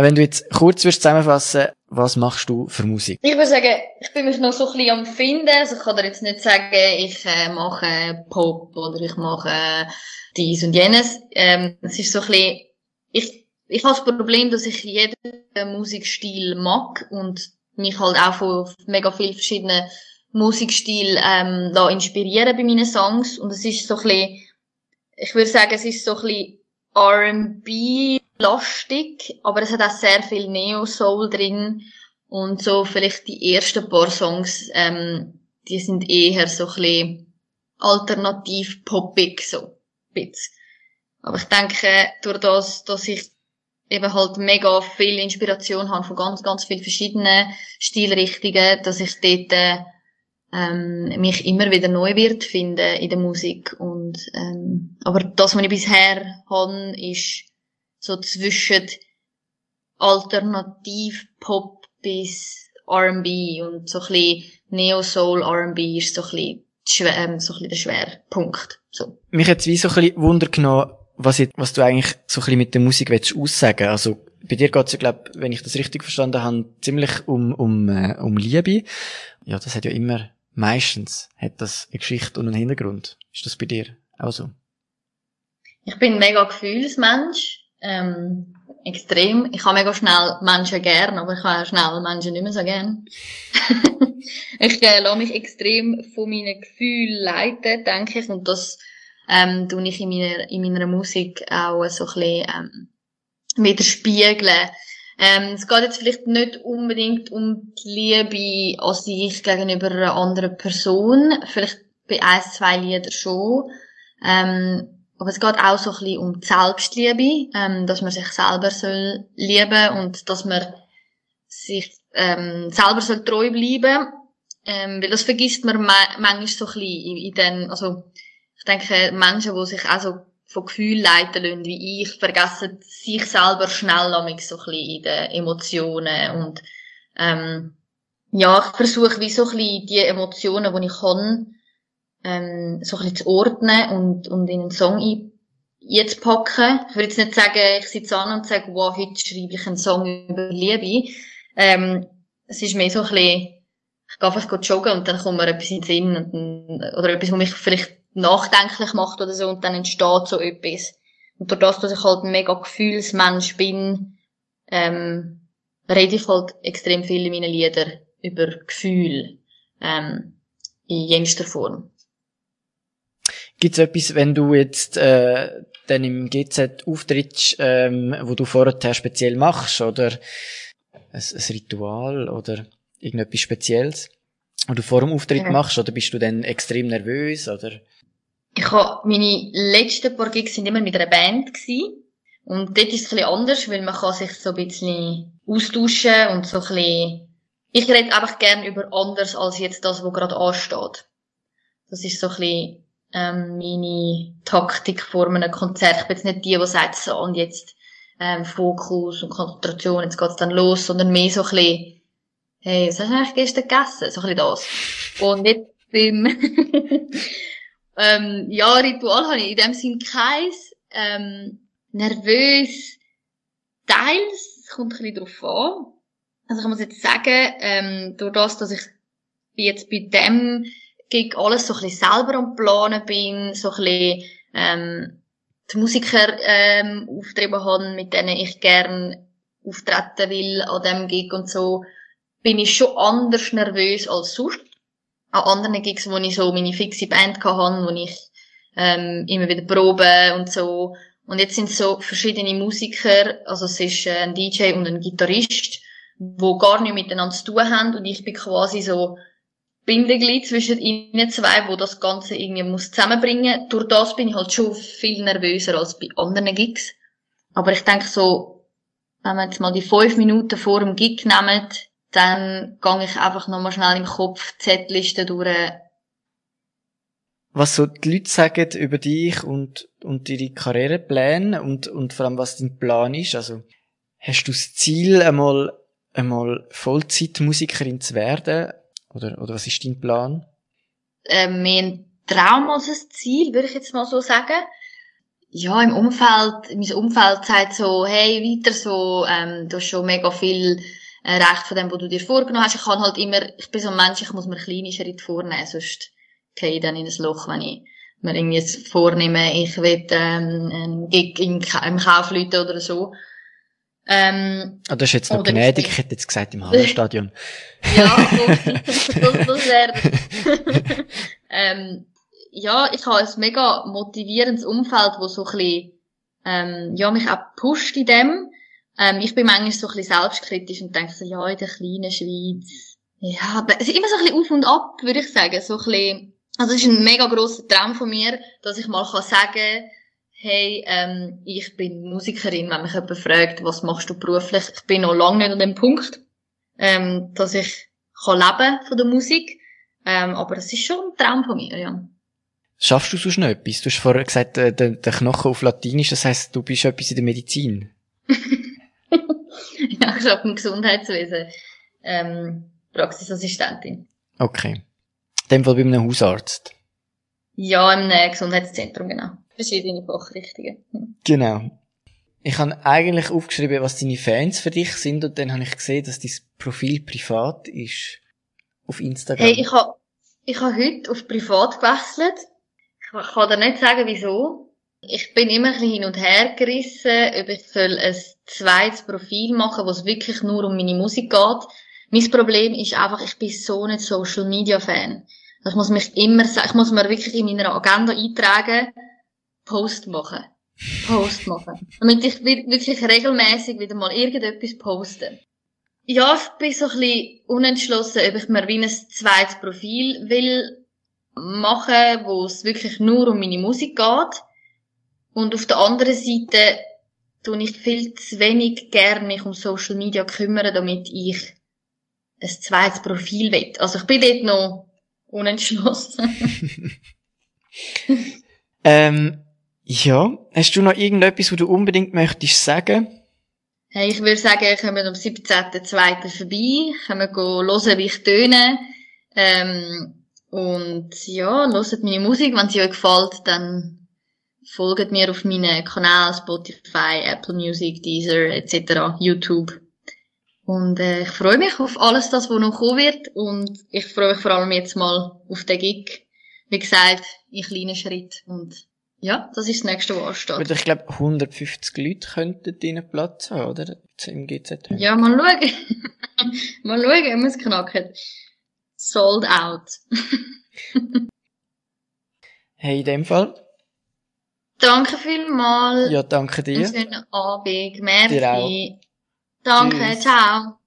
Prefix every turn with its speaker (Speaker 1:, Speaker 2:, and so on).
Speaker 1: Wenn du jetzt kurz würdest zusammenfassen, was machst du für Musik?
Speaker 2: Ich würde sagen, ich bin mich noch so ein bisschen am Finden. Also ich kann dir jetzt nicht sagen, ich äh, mache Pop oder ich mache dies und jenes. Ähm, es ist so ein bisschen, ich, ich habe das Problem, dass ich jeden Musikstil mag und mich halt auch von mega vielen verschiedenen Musikstil ähm, da inspirieren bei meinen Songs und es ist so ein bisschen, ich würde sagen, es ist so ein bisschen R&B lastig, aber es hat auch sehr viel Neo-Soul drin und so vielleicht die ersten paar Songs, ähm, die sind eher so ein bisschen alternativ poppig, so ein Aber ich denke, durch das, dass ich eben halt mega viel Inspiration habe von ganz, ganz vielen verschiedenen Stilrichtungen, dass ich dort äh, ähm, mich immer wieder neu wird finden in der Musik. Und, ähm, aber das, was ich bisher habe, ist so zwischen Alternativ-Pop bis R&B und so ein bisschen Neo-Soul R&B ist so ein bisschen, schwer, ähm, so ein bisschen der Schwerpunkt. So.
Speaker 1: Mich hat wie so ein bisschen Wunder genommen, was, ich, was du eigentlich so ein bisschen mit der Musik willst aussagen. Also bei dir geht es ja, glaube wenn ich das richtig verstanden habe, ziemlich um, um, äh, um Liebe. Ja, das hat ja immer meistens hat das eine Geschichte und einen Hintergrund. Ist das bei dir auch so?
Speaker 2: Ich bin ein mega Gefühlsmensch. Ähm, extrem. Ich habe mega schnell Menschen gern, aber ich habe schnell Menschen nicht mehr so gern. ich äh, lasse mich extrem von meinen Gefühlen leiten, denke ich. Und das ähm, tue ich in meiner, in meiner Musik auch so ein bisschen ähm, widerspiegeln. Ähm, es geht jetzt vielleicht nicht unbedingt um die Liebe an sich gegenüber einer anderen Person, vielleicht bei ein, zwei Liedern schon. Ähm, aber es geht auch so ein bisschen um die Selbstliebe, ähm, dass man sich selber soll lieben und dass man sich ähm, selber soll treu bleiben. Ähm, weil das vergisst man manchmal so ein bisschen in, in den, also ich denke, Menschen, die sich auch so von Gefühlen leiten lassen, wie ich, vergessen sich selber schnell so ein bisschen in den Emotionen und ähm, ja, ich versuche wie so ein bisschen die Emotionen, die ich kann, ähm, so ein bisschen zu ordnen und, und in einen Song ein, einzupacken. Ich will jetzt nicht sagen, ich sitze an und sage, wow, heute schreibe ich einen Song über Liebe. Ähm, es ist mehr so ein bisschen, ich gehe einfach joggen und dann kommt mir etwas in den Sinn und, oder etwas, was mich vielleicht nachdenklich macht oder so und dann entsteht so etwas. Und durch das, dass ich halt ein mega Gefühlsmensch bin, ähm, rede ich halt extrem viel in meinen Liedern über Gefühl, ähm, in jenster Form.
Speaker 1: Gibt es etwas, wenn du jetzt äh, dann im GZ auftrittst, ähm, wo du vorher speziell machst, oder ein, ein Ritual oder irgendetwas Spezielles, wo du vor dem Auftritt ja. machst, oder bist du dann extrem nervös, oder?
Speaker 2: Ich habe, meine letzten paar Gigs sind immer mit einer Band gewesen. Und dort ist es ein bisschen anders, weil man kann sich so ein bisschen austauschen und so ein bisschen, ich rede einfach gern über anders als jetzt das, was gerade ansteht. Das ist so ein bisschen, ähm, meine Taktik vor einem Konzert. Ich bin jetzt nicht die, die sagt so, und jetzt, ähm, Fokus und Konzentration, jetzt geht's dann los, sondern mehr so ein bisschen, hey, was hast du eigentlich gestern gegessen? So ein bisschen das. Und jetzt beim, ähm, ja, Ritual habe ich in dem Sinn keins. Ähm, nervös teils, es kommt ein bisschen drauf an. Also ich muss jetzt sagen, ähm, durch das, dass ich jetzt bei dem Gig alles so ein bisschen selber am Planen bin, so ein bisschen ähm, die Musiker ähm, auftrieben haben, mit denen ich gern auftreten will an dem Gig und so, bin ich schon anders nervös als sonst an anderen Gigs, wo ich so meine fixe Band hatte, wo ich ähm, immer wieder probe und so. Und jetzt sind so verschiedene Musiker, also es ist ein DJ und ein Gitarrist, wo gar nicht miteinander zu tun haben und ich bin quasi so Bindeglied zwischen ihnen zwei, wo das Ganze irgendwie muss zusammenbringen. Durch das bin ich halt schon viel nervöser als bei anderen Gigs. Aber ich denke so, wenn wir jetzt mal die fünf Minuten vor dem Gig nehmen, dann gehe ich einfach nochmal schnell im Kopf die Setliste durch.
Speaker 1: Was so die Leute sagen über dich und, und ihre Karrierepläne und, und vor allem was dein Plan ist. Also, hast du das Ziel, einmal, einmal Vollzeitmusikerin zu werden? Oder, oder was ist dein Plan?
Speaker 2: Ähm, mehr ein Traum als ein Ziel, würde ich jetzt mal so sagen. ja, im Umfeld, mein Umfeld sagt so, hey, weiter so, ähm, du hast schon mega viel erreicht von dem, was du dir vorgenommen hast. Ich kann halt immer, ich bin so ein Mensch, ich muss mir kleine Schritte vornehmen, sonst gehe ich dann in ein Loch, wenn ich mir irgendwie jetzt vornehme, ich will ähm, einen Gig im, im Kaufleuten oder so. Ähm,
Speaker 1: ah, das ist jetzt noch gnädig, ich hätte jetzt gesagt im Hallenstadion.
Speaker 2: ja, das, das, wäre... ähm, ja, ich habe ein mega motivierendes Umfeld, wo so ein bisschen, ähm, ja, mich auch pusht in dem. Ähm, ich bin manchmal so ein bisschen selbstkritisch und denke so, ja, in der kleinen Schweiz, ja, es ist immer so ein bisschen auf und ab, würde ich sagen, so ein bisschen, also es ist ein mega grosser Traum von mir, dass ich mal kann sagen hey, ähm, ich bin Musikerin, wenn mich jemand fragt, was machst du beruflich, ich bin noch lange nicht an dem Punkt, ähm, dass ich kann leben von der Musik, ähm, aber es ist schon ein Traum von mir, ja.
Speaker 1: Schaffst du sonst noch etwas? Du hast vorher gesagt, äh, der, der Knochen auf Latinisch, das heisst, du bist etwas in der Medizin.
Speaker 2: ja, ich arbeite im Gesundheitswesen. Ähm, Praxisassistentin.
Speaker 1: Okay. In dem Fall bei einem Hausarzt.
Speaker 2: Ja, im Gesundheitszentrum, genau. Verschiedene Fachrichtungen. Hm.
Speaker 1: Genau. Ich habe eigentlich aufgeschrieben, was deine Fans für dich sind und dann habe ich gesehen, dass dein Profil privat ist. Auf Instagram.
Speaker 2: Hey, ich habe ich hab heute auf privat gewechselt ich kann dir nicht sagen, wieso. Ich bin immer ein bisschen hin und her gerissen, ob ich soll ein zweites Profil machen, wo es wirklich nur um meine Musik geht. Mein Problem ist einfach, ich bin so nicht Social Media Fan. Ich muss mich immer, ich muss mir wirklich in meiner Agenda eintragen, Post machen. Post machen. Damit ich wirklich regelmäßig wieder mal irgendetwas poste. Ja, ich bin so ein bisschen unentschlossen, ob ich mir wie ein zweites Profil will machen, wo es wirklich nur um meine Musik geht. Und auf der anderen Seite tue ich viel zu wenig gern mich um Social Media kümmern, damit ich ein zweites Profil will. Also ich bin dort noch unentschlossen.
Speaker 1: ähm, ja, hast du noch irgendetwas, was du unbedingt möchtest sagen?
Speaker 2: Hey, ich würde sagen, kommen am 17.02. vorbei, wir hören, wie ich töne. Ähm, und ja, hört meine Musik. Wenn sie euch gefällt, dann folgt mir auf meinen Kanälen Spotify, Apple Music, Deezer etc., YouTube. Und äh, ich freue mich auf alles, das, was noch kommen wird. Und ich freue mich vor allem jetzt mal auf den Gig. Wie gesagt, in kleinen Schritt. Und ja, das ist das nächste, was ansteht.
Speaker 1: Ich glaube, 150 Leute könnten deinen Platz haben, oder? Im GZ.
Speaker 2: Ja, mal schauen. mal schauen, ob wir es knacken sold out.
Speaker 1: hey, in dem Fall.
Speaker 2: Danke vielmals.
Speaker 1: Ja, danke dir.
Speaker 2: Einen schönen Abend. Merci. Danke, Tschüss. ciao.